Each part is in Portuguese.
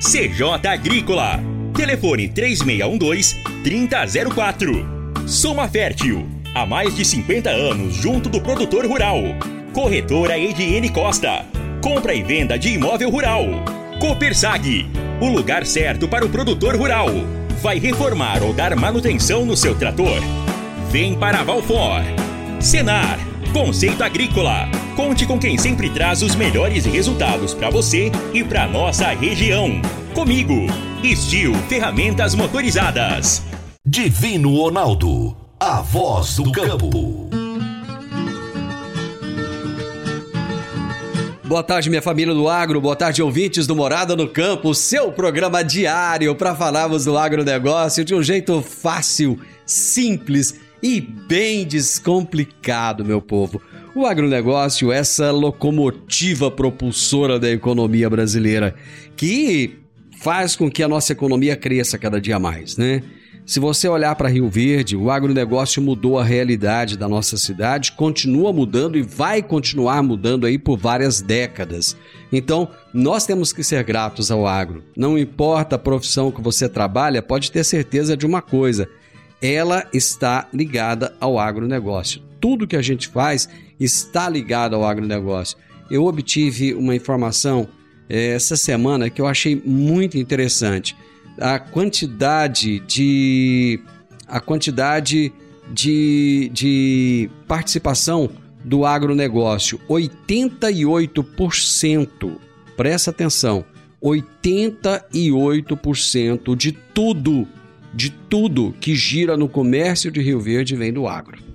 CJ Agrícola. Telefone 3612-3004. Soma Fértil. Há mais de 50 anos junto do produtor rural. Corretora Ediene Costa. Compra e venda de imóvel rural. Copersag. O lugar certo para o produtor rural. Vai reformar ou dar manutenção no seu trator? Vem para Valfor. Senar. Conceito Agrícola. Conte com quem sempre traz os melhores resultados para você e para nossa região. Comigo, Estil Ferramentas Motorizadas. Divino Ronaldo, a voz do campo. Boa tarde, minha família do agro. Boa tarde, ouvintes do Morada no Campo, seu programa diário para falarmos do agronegócio de um jeito fácil, simples e bem descomplicado, meu povo. O agronegócio, essa locomotiva propulsora da economia brasileira, que faz com que a nossa economia cresça cada dia mais, né? Se você olhar para Rio Verde, o agronegócio mudou a realidade da nossa cidade, continua mudando e vai continuar mudando aí por várias décadas. Então, nós temos que ser gratos ao agro. Não importa a profissão que você trabalha, pode ter certeza de uma coisa: ela está ligada ao agronegócio. Tudo que a gente faz está ligado ao agronegócio. Eu obtive uma informação eh, essa semana que eu achei muito interessante a quantidade de a quantidade de, de participação do agronegócio, 88%. Presta atenção, 88% de tudo, de tudo que gira no comércio de Rio Verde vem do agro.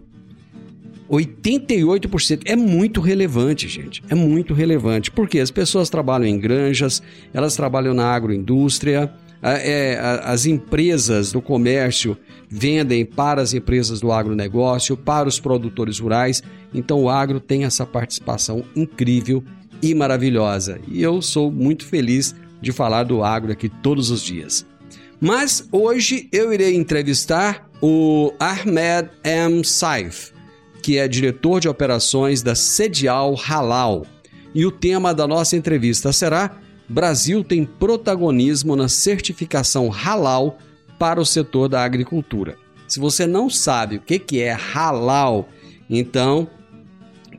88% é muito relevante, gente. É muito relevante. Porque as pessoas trabalham em granjas, elas trabalham na agroindústria, é, as empresas do comércio vendem para as empresas do agronegócio, para os produtores rurais. Então o agro tem essa participação incrível e maravilhosa. E eu sou muito feliz de falar do agro aqui todos os dias. Mas hoje eu irei entrevistar o Ahmed M. Saif, que é diretor de operações da Sedial Halal. E o tema da nossa entrevista será Brasil tem protagonismo na certificação halal para o setor da agricultura. Se você não sabe o que é halal, então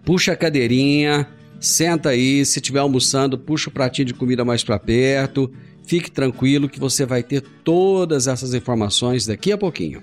puxa a cadeirinha, senta aí, se estiver almoçando, puxa o pratinho de comida mais para perto, fique tranquilo que você vai ter todas essas informações daqui a pouquinho.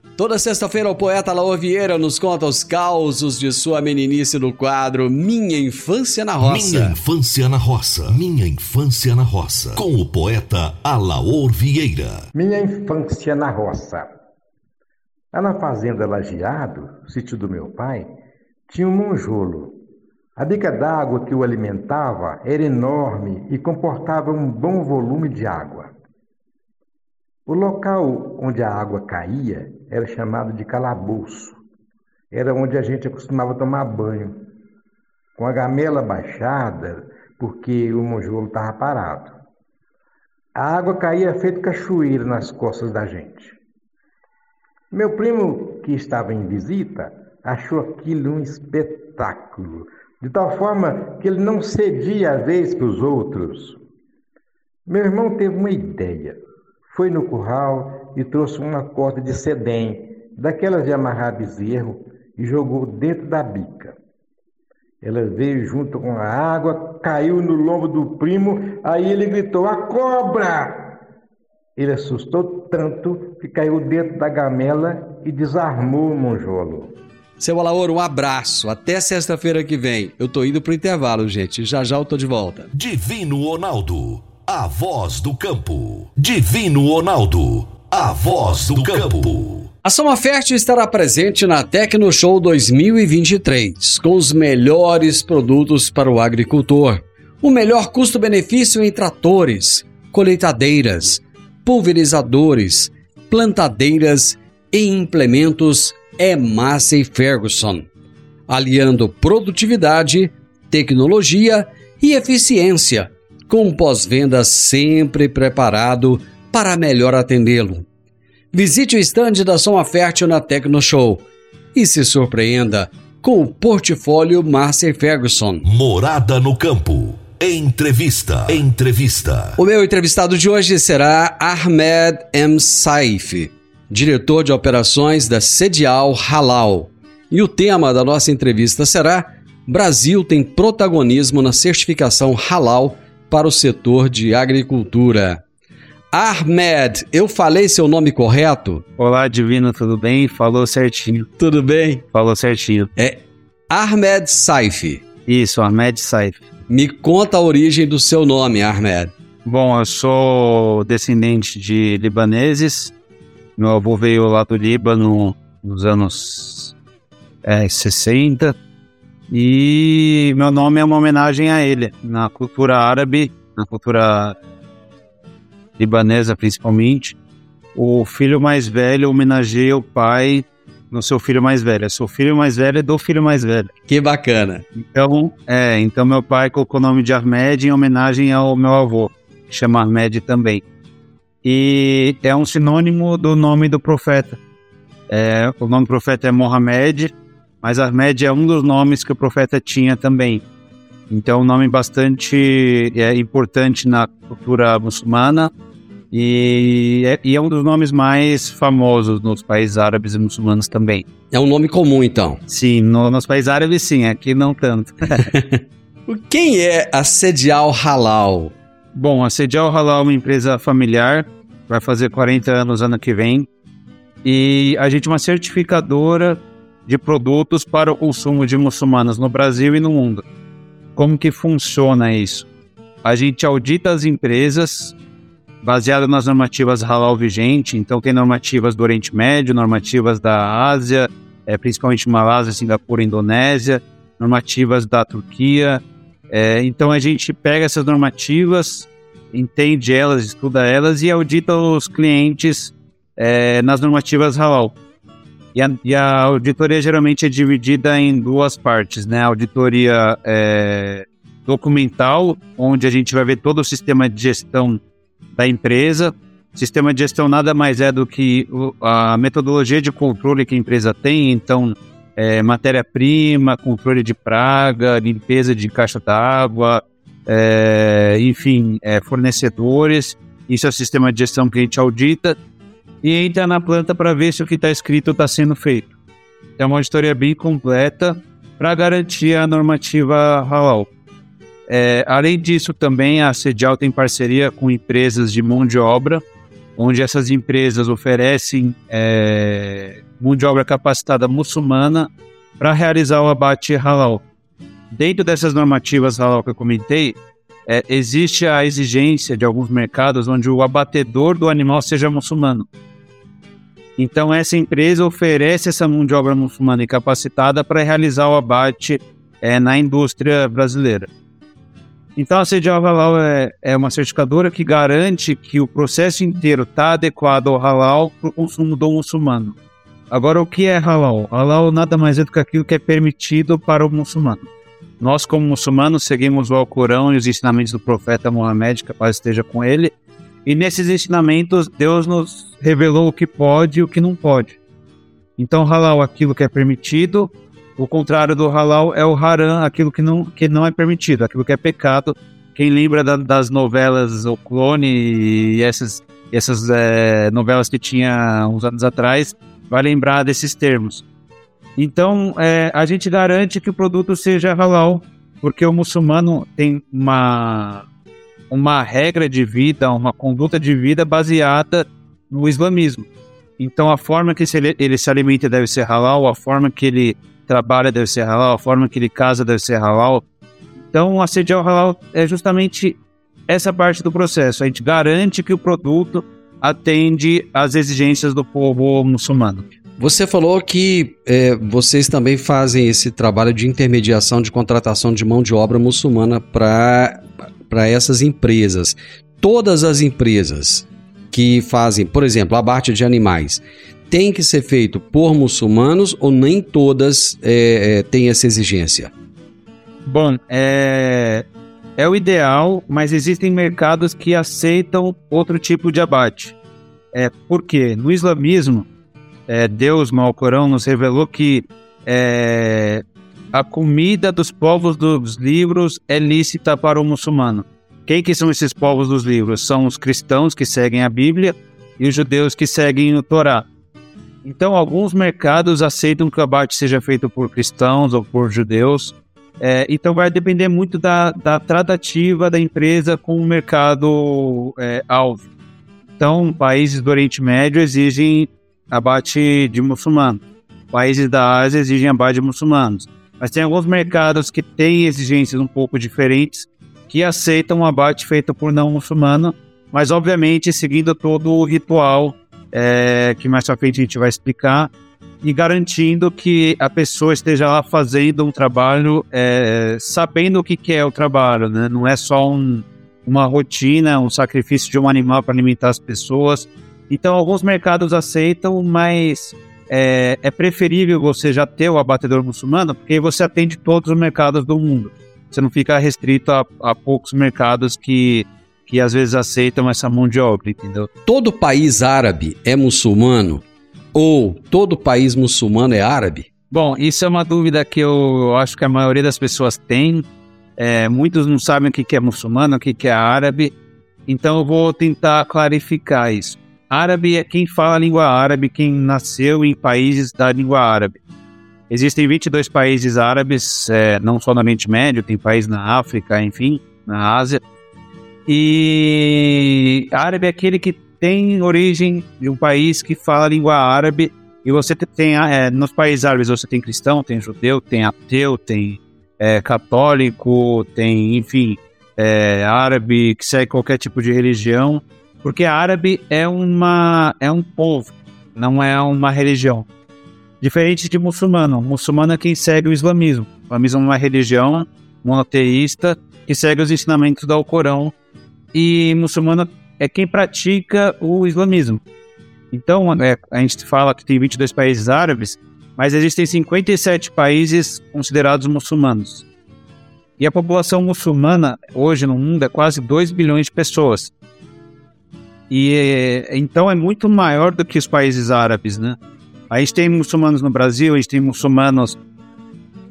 Toda sexta-feira, o poeta Laor Vieira nos conta os causos de sua meninice no quadro Minha Infância na Roça. Minha Infância na Roça. Minha Infância na Roça. Com o poeta Alaor Vieira. Minha Infância na Roça. Lá na fazenda Lajeado, sítio do meu pai, tinha um monjolo. A bica d'água que o alimentava era enorme e comportava um bom volume de água. O local onde a água caía era chamado de calabouço. Era onde a gente costumava tomar banho, com a gamela baixada, porque o monjolo estava parado. A água caía feito cachoeira nas costas da gente. Meu primo, que estava em visita, achou aquilo um espetáculo, de tal forma que ele não cedia a vez para os outros. Meu irmão teve uma ideia. Foi no curral e trouxe uma corda de sedem, daquelas de amarrar bezerro, e jogou dentro da bica. Ela veio junto com a água, caiu no lombo do primo, aí ele gritou: A cobra! Ele assustou tanto que caiu dentro da gamela e desarmou o monjolo. Seu Alaor, um abraço. Até sexta-feira que vem. Eu tô indo pro intervalo, gente. Já já eu tô de volta. Divino Ronaldo, a voz do campo. Divino Ronaldo, a voz do campo. A Soma Fértil estará presente na Tecno Show 2023, com os melhores produtos para o agricultor. O melhor custo-benefício em tratores, colheitadeiras, pulverizadores, plantadeiras e implementos é Massey Ferguson, aliando produtividade, tecnologia e eficiência, com pós-venda sempre preparado para melhor atendê-lo. Visite o estande da Soma Fértil na Tecno Show e se surpreenda com o portfólio Massey Ferguson. Morada no campo. Entrevista. Entrevista. O meu entrevistado de hoje será Ahmed M. Saif, diretor de operações da Sedial Halal. E o tema da nossa entrevista será Brasil tem protagonismo na certificação Halal para o setor de agricultura. Ahmed, eu falei seu nome correto? Olá, Divino, tudo bem? Falou certinho. Tudo bem? Falou certinho. É Ahmed Saif. Isso, Ahmed Saif. Me conta a origem do seu nome, Ahmed. Bom, eu sou descendente de libaneses. Meu avô veio lá do Líbano nos anos é, 60. E meu nome é uma homenagem a ele. Na cultura árabe, na cultura libanesa principalmente, o filho mais velho homenageia o pai no seu filho mais velho. É seu filho mais velho é do filho mais velho. Que bacana. Então, é, então meu pai colocou o nome de Ahmed em homenagem ao meu avô, que chama Ahmed também. E é um sinônimo do nome do profeta. É, o nome do profeta é Mohamed, mas Ahmed é um dos nomes que o profeta tinha também. Então, um nome bastante é, importante na cultura muçulmana e é, e é, um dos nomes mais famosos nos países árabes e muçulmanos também. É um nome comum, então? Sim, no, nos países árabes sim, aqui não tanto. Quem é a Sedial Halal? Bom, a Sedial Halal é uma empresa familiar, vai fazer 40 anos ano que vem, e a gente é uma certificadora de produtos para o consumo de muçulmanos no Brasil e no mundo. Como que funciona isso? A gente audita as empresas baseado nas normativas halal vigente, então tem normativas do Oriente Médio, normativas da Ásia, é, principalmente Malásia, Singapura, Indonésia, normativas da Turquia. É, então a gente pega essas normativas, entende elas, estuda elas e audita os clientes é, nas normativas halal. E a, e a, auditoria geralmente é dividida em duas partes, né? A auditoria é, documental, onde a gente vai ver todo o sistema de gestão da empresa. Sistema de gestão nada mais é do que a metodologia de controle que a empresa tem, então é, matéria-prima, controle de praga, limpeza de caixa d'água, é, enfim, é, fornecedores. Isso é o sistema de gestão que a gente audita e entra na planta para ver se o que está escrito está sendo feito. É uma auditoria bem completa para garantir a normativa halal. É, além disso, também a Sedial tem parceria com empresas de mão de obra, onde essas empresas oferecem é, mão de obra capacitada muçulmana para realizar o abate halal. Dentro dessas normativas halal que eu comentei, é, existe a exigência de alguns mercados onde o abatedor do animal seja muçulmano. Então, essa empresa oferece essa mão de obra muçulmana e capacitada para realizar o abate é, na indústria brasileira. Então a CDL Halal é, é uma certificadora que garante que o processo inteiro está adequado ao halal para o consumo do muçulmano. Agora, o que é halal? Halal nada mais é do que aquilo que é permitido para o muçulmano. Nós, como muçulmanos, seguimos o Alcorão e os ensinamentos do profeta Muhammad, que a paz esteja com ele, e nesses ensinamentos Deus nos revelou o que pode e o que não pode. Então, halal aquilo que é permitido, o contrário do halal é o haram, aquilo que não, que não é permitido, aquilo que é pecado. Quem lembra da, das novelas O Clone e essas, essas é, novelas que tinha uns anos atrás, vai lembrar desses termos. Então, é, a gente garante que o produto seja halal, porque o muçulmano tem uma, uma regra de vida, uma conduta de vida baseada no islamismo. Então, a forma que ele, se alimenta deve ser halal, a forma que ele trabalha deve ser halal, a forma que ele casa deve ser halal. Então, assediar o halal é justamente essa parte do processo. A gente garante que o produto atende às exigências do povo muçulmano. Você falou que é, vocês também fazem esse trabalho de intermediação de contratação de mão de obra muçulmana para essas empresas. Todas as empresas que fazem, por exemplo, abate de animais, tem que ser feito por muçulmanos ou nem todas é, é, têm essa exigência? Bom, é, é o ideal, mas existem mercados que aceitam outro tipo de abate. É, porque no islamismo, é, Deus, no Alcorão, nos revelou que é, a comida dos povos dos livros é lícita para o muçulmano. Quem que são esses povos dos livros? São os cristãos que seguem a Bíblia e os judeus que seguem o Torá. Então, alguns mercados aceitam que o abate seja feito por cristãos ou por judeus. É, então, vai depender muito da, da tratativa da empresa com o mercado é, alvo. Então, países do Oriente Médio exigem abate de muçulmano. Países da Ásia exigem abate de muçulmanos. Mas tem alguns mercados que têm exigências um pouco diferentes que aceitam o abate feito por não muçulmano, mas obviamente seguindo todo o ritual é, que mais pra frente a gente vai explicar, e garantindo que a pessoa esteja lá fazendo um trabalho, é, sabendo o que, que é o trabalho, né? Não é só um, uma rotina, um sacrifício de um animal para alimentar as pessoas. Então, alguns mercados aceitam, mas é, é, preferível você já ter o abatedor muçulmano, porque você atende todos os mercados do mundo. Você não fica restrito a, a poucos mercados que que às vezes aceitam essa mão de obra, entendeu? Todo país árabe é muçulmano? Ou todo país muçulmano é árabe? Bom, isso é uma dúvida que eu acho que a maioria das pessoas tem. É, muitos não sabem o que é muçulmano, o que é árabe. Então eu vou tentar clarificar isso. Árabe é quem fala a língua árabe, quem nasceu em países da língua árabe. Existem 22 países árabes, é, não só no Oriente Médio, tem país na África, enfim, na Ásia. E árabe é aquele que tem origem de um país que fala a língua árabe. E você tem, é, nos países árabes, você tem cristão, tem judeu, tem ateu, tem é, católico, tem, enfim, é, árabe que segue qualquer tipo de religião. Porque árabe é, uma, é um povo, não é uma religião. Diferente de muçulmano. Muçulmano é quem segue o islamismo. O islamismo é uma religião monoteísta que segue os ensinamentos do Alcorão e muçulmano é quem pratica o islamismo. Então, é, a gente fala que tem 22 países árabes, mas existem 57 países considerados muçulmanos. E a população muçulmana hoje no mundo é quase 2 bilhões de pessoas. E é, então é muito maior do que os países árabes, né? A gente tem muçulmanos no Brasil, a gente tem muçulmanos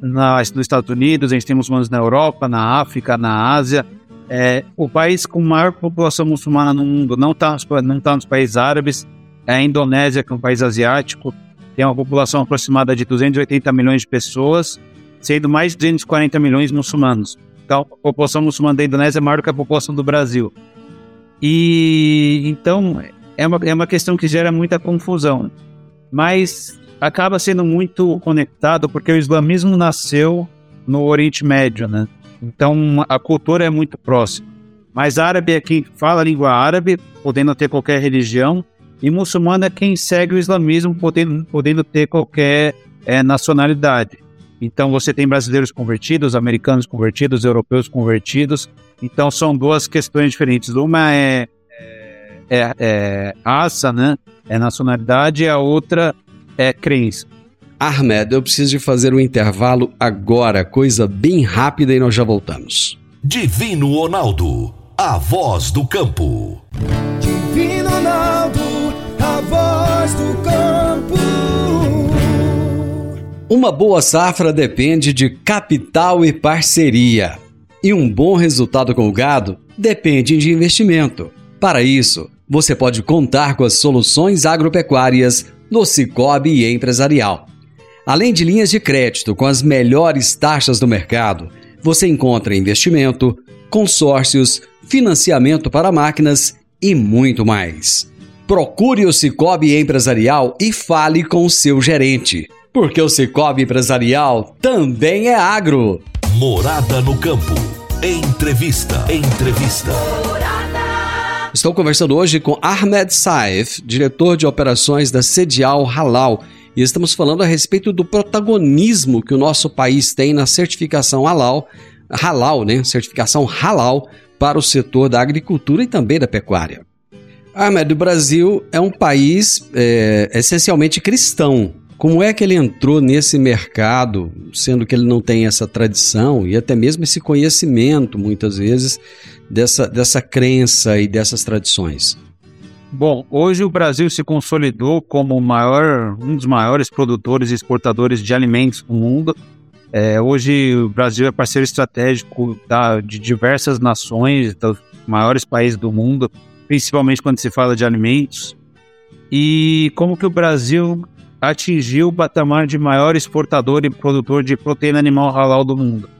na, nos Estados Unidos, a gente tem muçulmanos na Europa, na África, na Ásia. É, o país com maior população muçulmana no mundo não está não tá nos países árabes, é a Indonésia, que é um país asiático, tem uma população aproximada de 280 milhões de pessoas, sendo mais de 240 milhões muçulmanos. Então, a população muçulmana da Indonésia é maior que a população do Brasil. E então é uma, é uma questão que gera muita confusão, mas acaba sendo muito conectado porque o islamismo nasceu no Oriente Médio, né? Então a cultura é muito próxima. Mas árabe é quem fala a língua árabe, podendo ter qualquer religião, e muçulmano é quem segue o islamismo, podendo, podendo ter qualquer é, nacionalidade. Então você tem brasileiros convertidos, americanos convertidos, europeus convertidos. Então são duas questões diferentes. Uma é, é, é raça, né? É nacionalidade, e a outra é crença. Ahmed, eu preciso de fazer um intervalo agora, coisa bem rápida e nós já voltamos. Divino Ronaldo, a voz do campo. Divino Ronaldo, a voz do campo. Uma boa safra depende de capital e parceria. E um bom resultado com o gado depende de investimento. Para isso, você pode contar com as soluções agropecuárias do Cicobi Empresarial. Além de linhas de crédito com as melhores taxas do mercado, você encontra investimento, consórcios, financiamento para máquinas e muito mais. Procure o Cicobi Empresarial e fale com o seu gerente porque o Cicobi Empresarial também é agro. Morada no campo. Entrevista. Entrevista. Estou conversando hoje com Ahmed Saif, diretor de operações da Sedial Halal, e estamos falando a respeito do protagonismo que o nosso país tem na certificação Halal, Halal, né? Certificação Halal para o setor da agricultura e também da pecuária. Ahmed, o Brasil é um país é, essencialmente cristão, como é que ele entrou nesse mercado, sendo que ele não tem essa tradição e até mesmo esse conhecimento, muitas vezes, dessa, dessa crença e dessas tradições? Bom, hoje o Brasil se consolidou como maior, um dos maiores produtores e exportadores de alimentos do mundo. É, hoje o Brasil é parceiro estratégico da, de diversas nações, dos maiores países do mundo, principalmente quando se fala de alimentos. E como que o Brasil atingiu o patamar de maior exportador e produtor de proteína animal halal do mundo.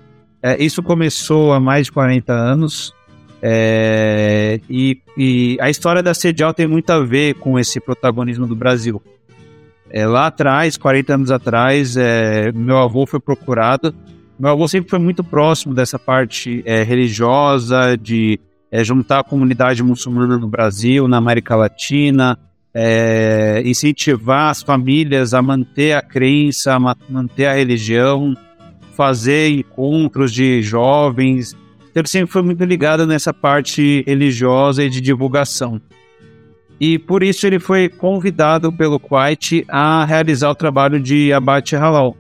É, isso começou há mais de 40 anos é, e, e, a história da Sedial tem muito a ver com esse protagonismo do Brasil. É, lá atrás, 40 anos atrás, é, meu avô foi procurado. Meu avô sempre foi muito próximo dessa parte é, religiosa, de é, juntar a comunidade muçulmana no Brasil, na América Latina, é, incentivar as famílias a manter a crença, a manter a religião, fazer encontros de jovens. Então, ele sempre foi muito ligado nessa parte religiosa e de divulgação. E por isso ele foi convidado pelo Kuwait a realizar o trabalho de abate halal.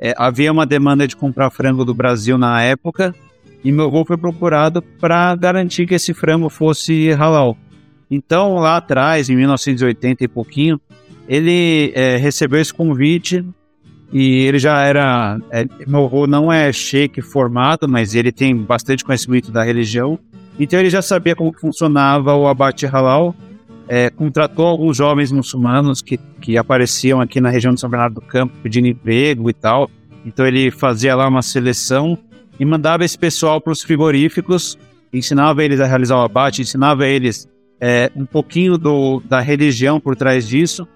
É, havia uma demanda de comprar frango do Brasil na época e meu avô foi procurado para garantir que esse frango fosse halal. Então, lá atrás, em 1980 e pouquinho, ele é, recebeu esse convite e ele já era. É, meu avô não é sheik formado, mas ele tem bastante conhecimento da religião. Então, ele já sabia como funcionava o abate halal. É, contratou alguns jovens muçulmanos que, que apareciam aqui na região de São Bernardo do Campo pedindo emprego e tal. Então, ele fazia lá uma seleção e mandava esse pessoal para os frigoríficos, ensinava eles a realizar o abate, ensinava eles é, um pouquinho do, da religião por trás disso.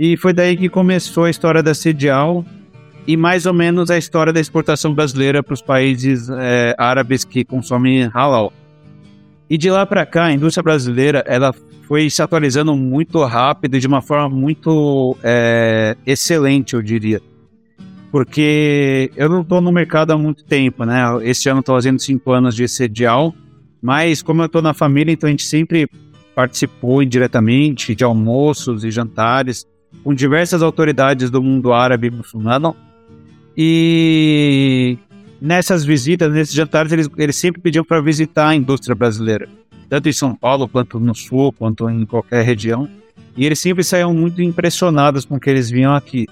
E foi daí que começou a história da Sedial e mais ou menos a história da exportação brasileira para os países é, árabes que consomem halal. E de lá para cá, a indústria brasileira ela foi se atualizando muito rápido e de uma forma muito é, excelente, eu diria. Porque eu não estou no mercado há muito tempo, né? Este ano estou fazendo cinco anos de sedial, mas como eu estou na família, então a gente sempre participou indiretamente de almoços e jantares com diversas autoridades do mundo árabe e muçulmano. E nessas visitas, nesses jantares, eles, eles sempre pediam para visitar a indústria brasileira, tanto em São Paulo, quanto no Sul, quanto em qualquer região. E eles sempre saíam muito impressionados com o que eles viam aqui.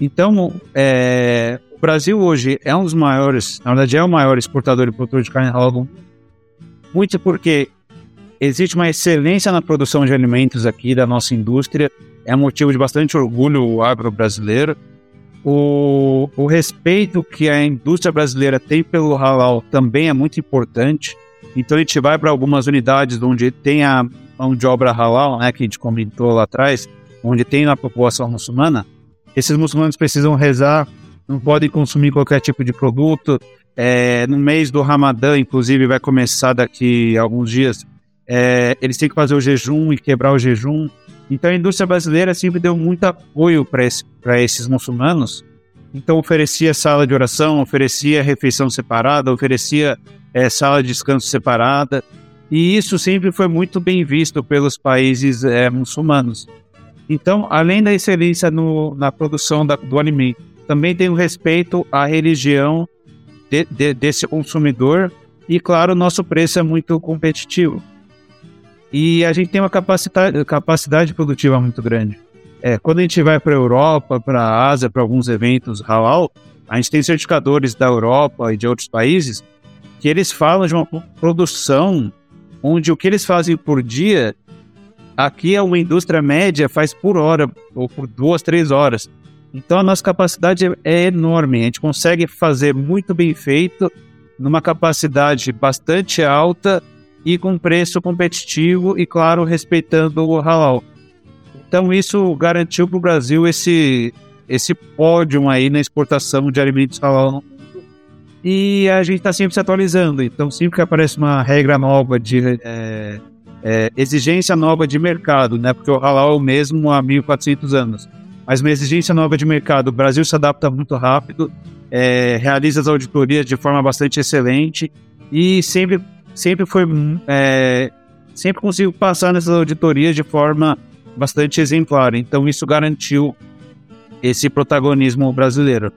Então, é, o Brasil hoje é um dos maiores, na verdade é o maior exportador e produtor de carne halal. Muito porque existe uma excelência na produção de alimentos aqui da nossa indústria, é motivo de bastante orgulho o agro brasileiro. O, o respeito que a indústria brasileira tem pelo halal também é muito importante. Então a gente vai para algumas unidades onde tem a mão de obra halal, né, que a gente comentou lá atrás, onde tem a população muçulmana. Esses muçulmanos precisam rezar, não podem consumir qualquer tipo de produto. É, no mês do Ramadã, inclusive, vai começar daqui a alguns dias é, eles têm que fazer o jejum e quebrar o jejum. Então a indústria brasileira sempre deu muito apoio para esse, esses muçulmanos Então oferecia sala de oração, oferecia refeição separada, oferecia é, sala de descanso separada. E isso sempre foi muito bem visto pelos países é, muçulmanos. Então, além da excelência no, na produção da, do alimento, também tem o respeito à religião de, de, desse consumidor e, claro, nosso preço é muito competitivo. E a gente tem uma capacidade, capacidade produtiva muito grande. É, quando a gente vai para a Europa, para a Ásia, para alguns eventos halal, a gente tem certificadores da Europa e de outros países que eles falam de uma produção onde o que eles fazem por dia, aqui é uma indústria média faz por hora, ou por duas, três horas. Então a nossa capacidade é enorme, a gente consegue fazer muito bem feito, numa capacidade bastante alta e com preço competitivo e, claro, respeitando o halal. Então isso garantiu para o Brasil esse, esse pódio aí na exportação de alimentos halal. E a gente está sempre se atualizando. Então sempre que aparece uma regra nova de é, é, exigência nova de mercado, né? Porque o halal é o mesmo há 1.400 anos. Mas uma exigência nova de mercado, o Brasil se adapta muito rápido, é, realiza as auditorias de forma bastante excelente e sempre, sempre foi é, sempre consigo passar nessas auditorias de forma bastante exemplar. Então isso garantiu esse protagonismo brasileiro.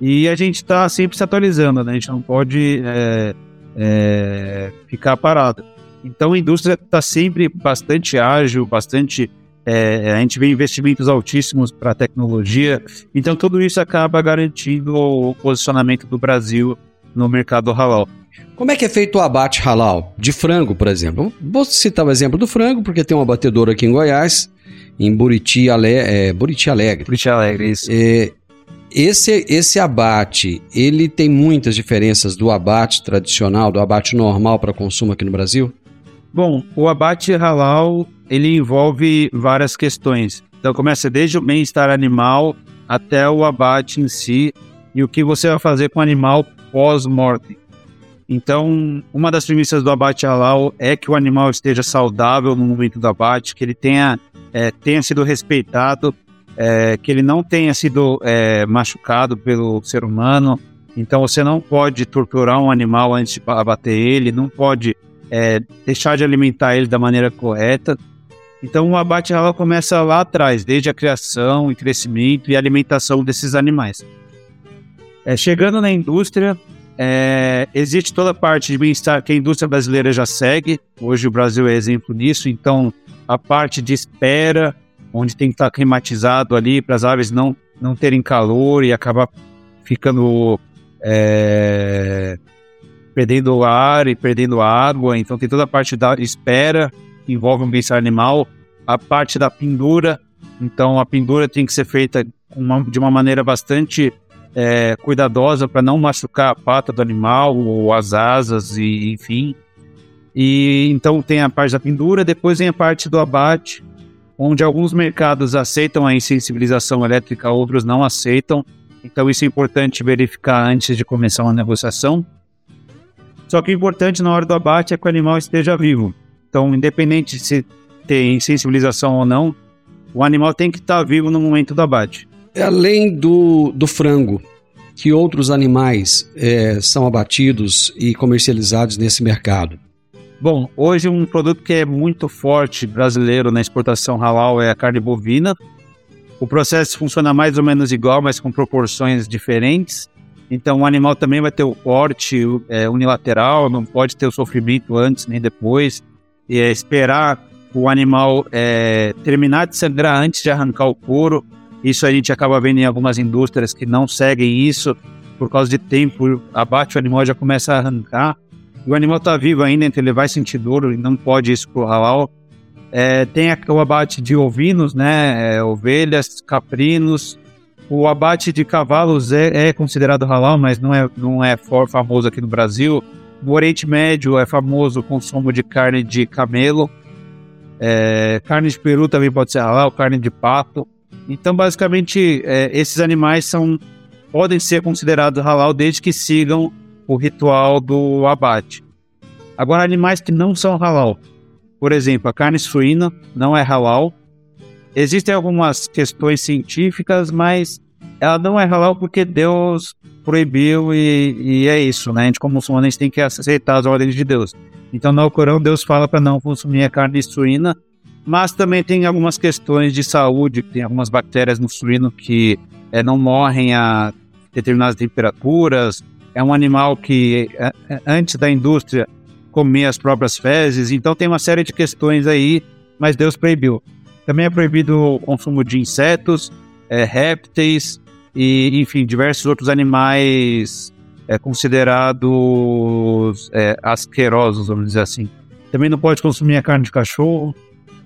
E a gente está sempre se atualizando, né? A gente não pode é, é, ficar parado. Então a indústria está sempre bastante ágil, bastante. É, a gente vê investimentos altíssimos para a tecnologia. Então tudo isso acaba garantindo o posicionamento do Brasil no mercado halal. Como é que é feito o abate halal? De frango, por exemplo. Vou citar o exemplo do frango, porque tem uma batedora aqui em Goiás em Buriti, Ale, é, Buriti Alegre. Buriti Alegre, isso. É, esse, esse abate, ele tem muitas diferenças do abate tradicional, do abate normal para consumo aqui no Brasil? Bom, o abate halal, ele envolve várias questões. Então começa desde o bem-estar animal até o abate em si e o que você vai fazer com o animal pós-morte. Então, uma das premissas do abate halal é que o animal esteja saudável no momento do abate, que ele tenha é, tenha sido respeitado, é, que ele não tenha sido é, machucado pelo ser humano. Então você não pode torturar um animal antes de abater ele, não pode é, deixar de alimentar ele da maneira correta. Então o abate halal começa lá atrás, desde a criação e crescimento e alimentação desses animais. É, chegando na indústria, é, existe toda a parte de bem-estar que a indústria brasileira já segue. Hoje o Brasil é exemplo nisso, então a parte de espera, onde tem que estar climatizado ali para as aves não, não terem calor e acabar ficando é, perdendo ar e perdendo água. Então tem toda a parte da espera, que envolve um bem-estar animal, a parte da pendura. Então a pendura tem que ser feita uma, de uma maneira bastante é, cuidadosa para não machucar a pata do animal ou as asas e enfim. E então tem a parte da pendura, depois vem a parte do abate, onde alguns mercados aceitam a insensibilização elétrica, outros não aceitam. Então isso é importante verificar antes de começar uma negociação. Só que o importante na hora do abate é que o animal esteja vivo. Então, independente se tem sensibilização ou não, o animal tem que estar vivo no momento do abate. Além do, do frango, que outros animais é, são abatidos e comercializados nesse mercado? Bom, hoje um produto que é muito forte brasileiro na exportação halal é a carne bovina. O processo funciona mais ou menos igual, mas com proporções diferentes. Então o animal também vai ter o corte é, unilateral, não pode ter o sofrimento antes nem depois. E é esperar o animal é, terminar de sangrar antes de arrancar o couro. Isso a gente acaba vendo em algumas indústrias que não seguem isso por causa de tempo. Abate o animal e já começa a arrancar o animal está vivo ainda, então ele vai sentir dor e não pode isso pro halal. É, tem o abate de ovinos, né? É, ovelhas, caprinos. O abate de cavalos é, é, considerado halal, mas não é, não é famoso aqui no Brasil. No Oriente Médio é famoso o consumo de carne de camelo. É, carne de peru também pode ser halal, carne de pato. Então, basicamente, é, esses animais são podem ser considerados halal desde que sigam o ritual do abate. Agora, animais que não são halal. Por exemplo, a carne suína não é halal. Existem algumas questões científicas, mas ela não é halal porque Deus proibiu e, e é isso, né? A gente, como muçulmano, a gente tem que aceitar as ordens de Deus. Então, no Corão, Deus fala para não consumir a carne suína, mas também tem algumas questões de saúde, tem algumas bactérias no suíno que é, não morrem a determinadas temperaturas. É um animal que, é, é, antes da indústria, comia as próprias fezes, então tem uma série de questões aí, mas Deus proibiu. Também é proibido o consumo de insetos, é, répteis, e, enfim, diversos outros animais é, considerados é, asquerosos, vamos dizer assim. Também não pode consumir a carne de cachorro.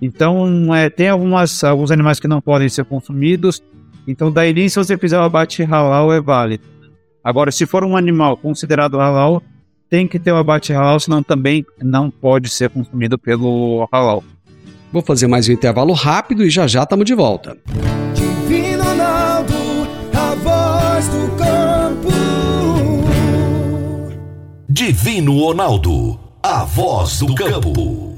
Então, é, tem algumas, alguns animais que não podem ser consumidos. Então, daí nem se você fizer o abate halal é válido. Agora, se for um animal considerado halal, tem que ter o abate halal, senão também não pode ser consumido pelo halal. Vou fazer mais um intervalo rápido e já já estamos de volta. Divino Ronaldo, a voz do campo.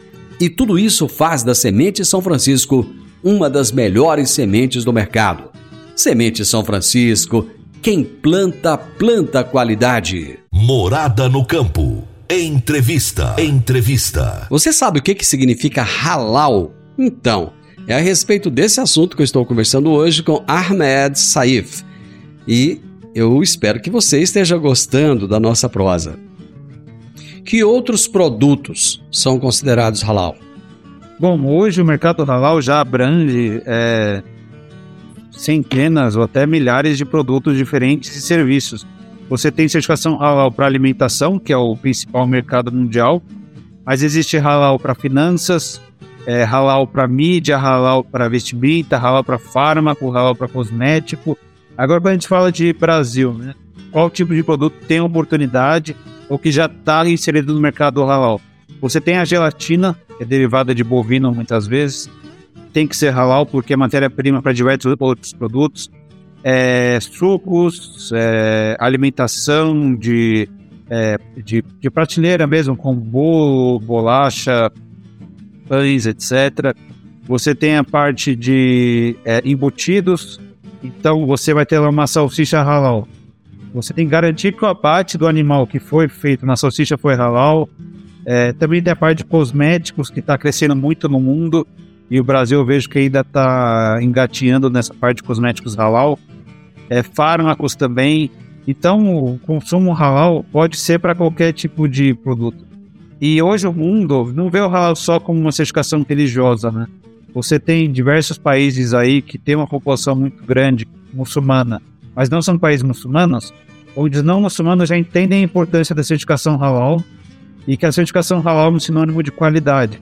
E tudo isso faz da Semente São Francisco uma das melhores sementes do mercado. Semente São Francisco, quem planta, planta qualidade. Morada no campo. Entrevista. Entrevista. Você sabe o que, que significa halal? Então, é a respeito desse assunto que eu estou conversando hoje com Ahmed Saif. E eu espero que você esteja gostando da nossa prosa. Que outros produtos são considerados halal? Bom, hoje o mercado halal já abrange é, centenas ou até milhares de produtos diferentes e serviços. Você tem certificação halal para alimentação, que é o principal mercado mundial, mas existe halal para finanças, é, halal para mídia, halal para vestimenta, halal para fármaco, halal para cosmético. Agora, quando a gente fala de Brasil, né? qual tipo de produto tem oportunidade ou que já está inserido no mercado halal. Você tem a gelatina, que é derivada de bovino muitas vezes, tem que ser halal porque é matéria-prima para diversos outros produtos. É, sucos, é, alimentação de, é, de, de, prateleira mesmo, com bolo, bolacha, pães, etc. Você tem a parte de é, embutidos, então você vai ter uma salsicha halal. Você tem que garantir que o abate do animal que foi feito na salsicha foi halal. É, também tem a parte de cosméticos que está crescendo muito no mundo e o Brasil eu vejo que ainda está engateando nessa parte de cosméticos halal. É, fármacos também. Então, o consumo halal pode ser para qualquer tipo de produto. E hoje o mundo não vê o halal só como uma certificação religiosa, né? Você tem diversos países aí que tem uma população muito grande muçulmana mas não são países muçulmanos, onde os não muçulmanos já entendem a importância da certificação halal e que a certificação halal é um sinônimo de qualidade.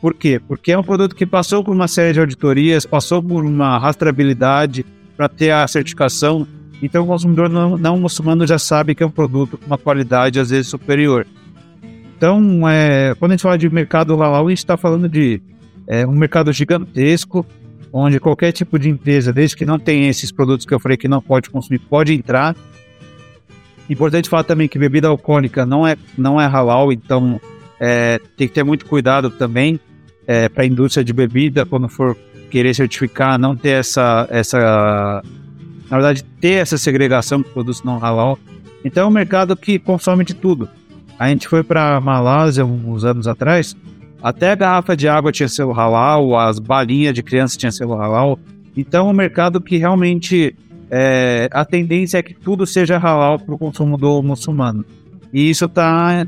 Por quê? Porque é um produto que passou por uma série de auditorias, passou por uma rastreabilidade para ter a certificação. Então o consumidor não, não, muçulmano já sabe que é um produto com uma qualidade às vezes superior. Então, é, quando a gente fala de mercado halal, a gente está falando de é, um mercado gigantesco, onde qualquer tipo de empresa, desde que não tenha esses produtos que eu falei que não pode consumir, pode entrar. Importante falar também que bebida alcoólica não é, não é halal, então é, tem que ter muito cuidado também é, para a indústria de bebida, quando for querer certificar, não ter essa, essa. Na verdade, ter essa segregação de produtos não halal. Então é um mercado que consome de tudo. A gente foi para Malásia uns anos atrás até a garrafa de água tinha selo halal, as balinhas de criança tinham selo halal. Então, é um mercado que realmente é, a tendência é que tudo seja halal para o consumo do muçulmano. E isso está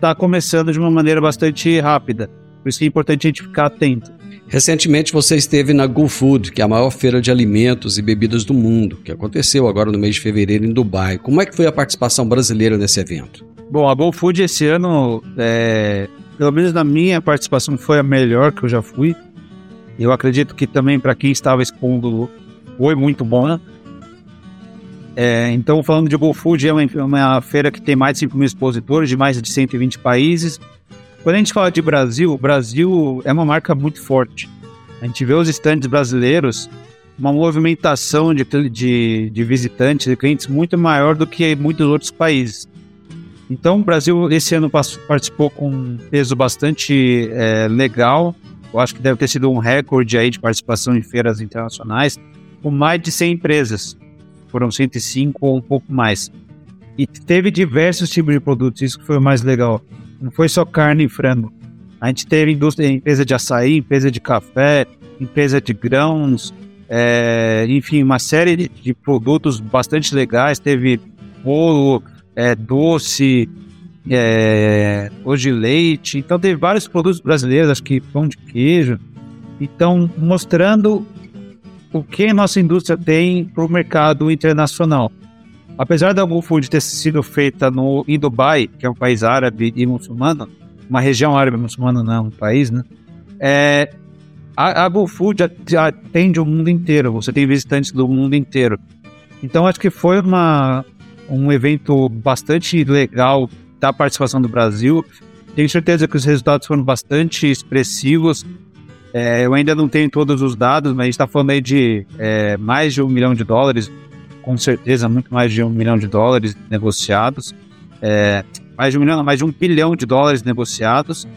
tá começando de uma maneira bastante rápida. Por isso que é importante a gente ficar atento. Recentemente você esteve na Go Food, que é a maior feira de alimentos e bebidas do mundo, que aconteceu agora no mês de fevereiro em Dubai. Como é que foi a participação brasileira nesse evento? Bom, a Go Food esse ano é, pelo menos na minha participação, foi a melhor que eu já fui. Eu acredito que também para quem estava expondo foi muito bom. Né? É, então, falando de GoFood, é uma, uma, feira que tem mais de 5 mil expositores de mais de 120 países. Quando a gente fala de Brasil, o Brasil é uma marca muito forte. A gente vê os estandes brasileiros, uma movimentação de, de, de visitantes, de clientes muito maior do que muitos outros países. Então, o Brasil esse ano participou com um peso bastante é, legal. Eu acho que deve ter sido um recorde aí de participação em feiras internacionais, com mais de 100 empresas. Foram 105 ou um pouco mais. E teve diversos tipos de produtos, isso que foi o mais legal. Não foi só carne e frango. A gente teve indústria, empresa de açaí, empresa de café, empresa de grãos, é, enfim, uma série de, de, produtos bastante legais. Teve bolo, é, doce, é, hoje leite. Então teve vários produtos brasileiros, acho que pão de queijo. Então, mostrando o que a nossa indústria tem para o mercado internacional. Apesar da GoFood ter sido feita no, em Dubai, que é um país árabe e muçulmano, uma região árabe muçulmana não é um país, né? É, a, a GoFood atende o mundo inteiro, você tem visitantes do mundo inteiro. Então acho que foi uma, um evento bastante legal da participação do Brasil. Tenho certeza que os resultados foram bastante expressivos. É, eu ainda não tenho todos os dados, mas a gente está falando aí de é, mais de um milhão de dólares, com certeza muito mais de um milhão de dólares negociados. É, mais de um milhão, mais de um bilhão de dólares negociados.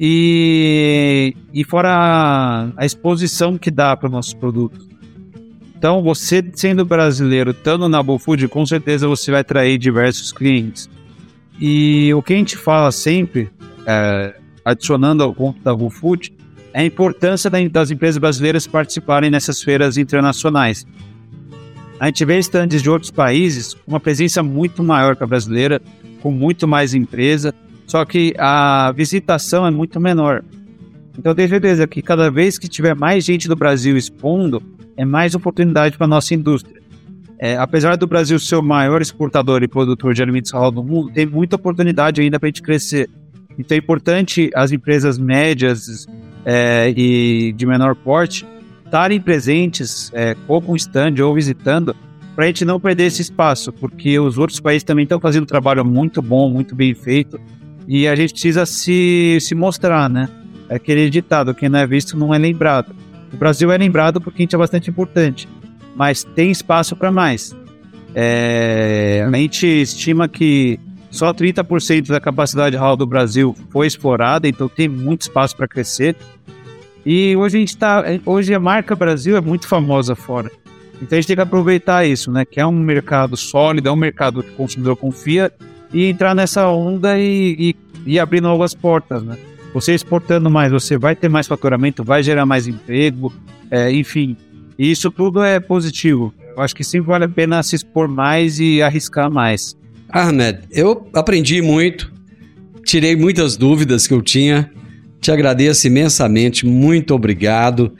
E, e fora a, a exposição que dá para os nossos produtos. Então, você sendo brasileiro, estando na GoFood, com certeza você vai atrair diversos clientes. E o que a gente fala sempre, é, adicionando ao ponto da GoFood, é a importância das empresas brasileiras participarem nessas feiras internacionais. A gente vê estandes de outros países com uma presença muito maior que a brasileira, com muito mais empresa, só que a visitação é muito menor. Então, tenho certeza que cada vez que tiver mais gente do Brasil expondo, é mais oportunidade para a nossa indústria. É, apesar do Brasil ser o maior exportador e produtor de alimentos halal do mundo, tem muita oportunidade ainda para a gente crescer. Então é importante as empresas médias é, e de menor porte estarem presentes é, ou com stand ou visitando para a gente não perder esse espaço, porque os outros países também estão fazendo um trabalho muito bom, muito bem feito, e a gente precisa se, se mostrar, né? É aquele ditado, quem não é visto não é lembrado. O Brasil é lembrado porque a gente é bastante importante, mas tem espaço para mais. É, a gente estima que só 30% da capacidade real do Brasil foi explorada, então tem muito espaço para crescer. E hoje a gente está, hoje a marca Brasil é muito famosa fora. Então a gente tem que aproveitar isso, né? Que é um mercado sólido, é um mercado que o consumidor confia e entrar nessa onda e, e, e abrir novas portas, né? Você exportando mais, você vai ter mais faturamento, vai gerar mais emprego, é, enfim. Isso tudo é positivo. Eu acho que sempre vale a pena se expor mais e arriscar mais. Ahmed, eu aprendi muito, tirei muitas dúvidas que eu tinha. Te agradeço imensamente, muito obrigado.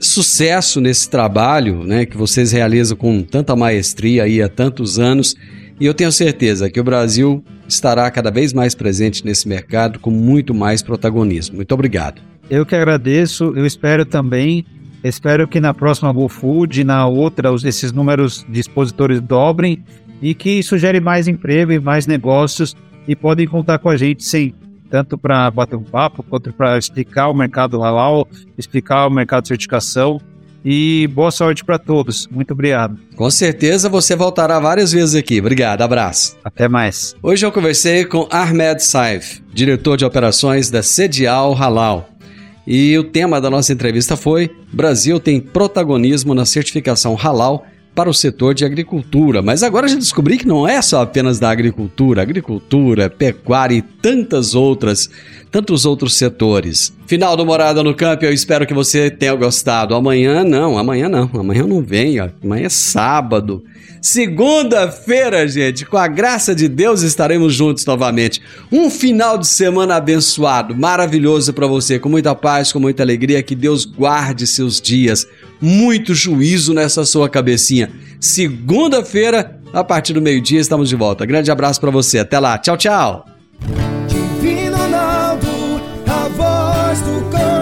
Sucesso nesse trabalho né, que vocês realizam com tanta maestria aí há tantos anos. E eu tenho certeza que o Brasil estará cada vez mais presente nesse mercado com muito mais protagonismo. Muito obrigado. Eu que agradeço, eu espero também, espero que na próxima GoFood e na outra esses números de expositores dobrem e que isso gere mais emprego e mais negócios e podem contar com a gente sim, tanto para bater um papo quanto para explicar o mercado halal, explicar o mercado de certificação e boa sorte para todos. Muito obrigado. Com certeza você voltará várias vezes aqui. Obrigado, abraço. Até mais. Hoje eu conversei com Ahmed Saif, diretor de operações da Sedial Halal. E o tema da nossa entrevista foi: Brasil tem protagonismo na certificação halal para o setor de agricultura. Mas agora já descobri que não é só apenas da agricultura, agricultura, pecuária e tantas outras, tantos outros setores. Final do Morada no Campo, eu espero que você tenha gostado. Amanhã não, amanhã não, amanhã não vem, ó. amanhã é sábado. Segunda-feira, gente, com a graça de Deus estaremos juntos novamente. Um final de semana abençoado, maravilhoso para você, com muita paz, com muita alegria. Que Deus guarde seus dias. Muito juízo nessa sua cabecinha. Segunda-feira, a partir do meio-dia, estamos de volta. Grande abraço para você. Até lá. Tchau, tchau. A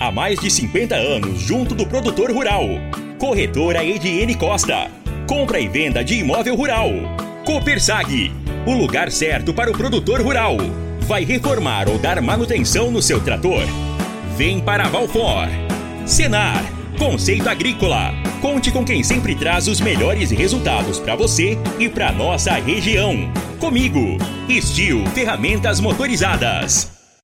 Há mais de 50 anos junto do produtor rural. Corretora Ediene Costa. Compra e venda de imóvel rural. Copersag. O lugar certo para o produtor rural. Vai reformar ou dar manutenção no seu trator? Vem para Valfor. Senar. Conceito Agrícola. Conte com quem sempre traz os melhores resultados para você e para nossa região. Comigo, Estil Ferramentas Motorizadas.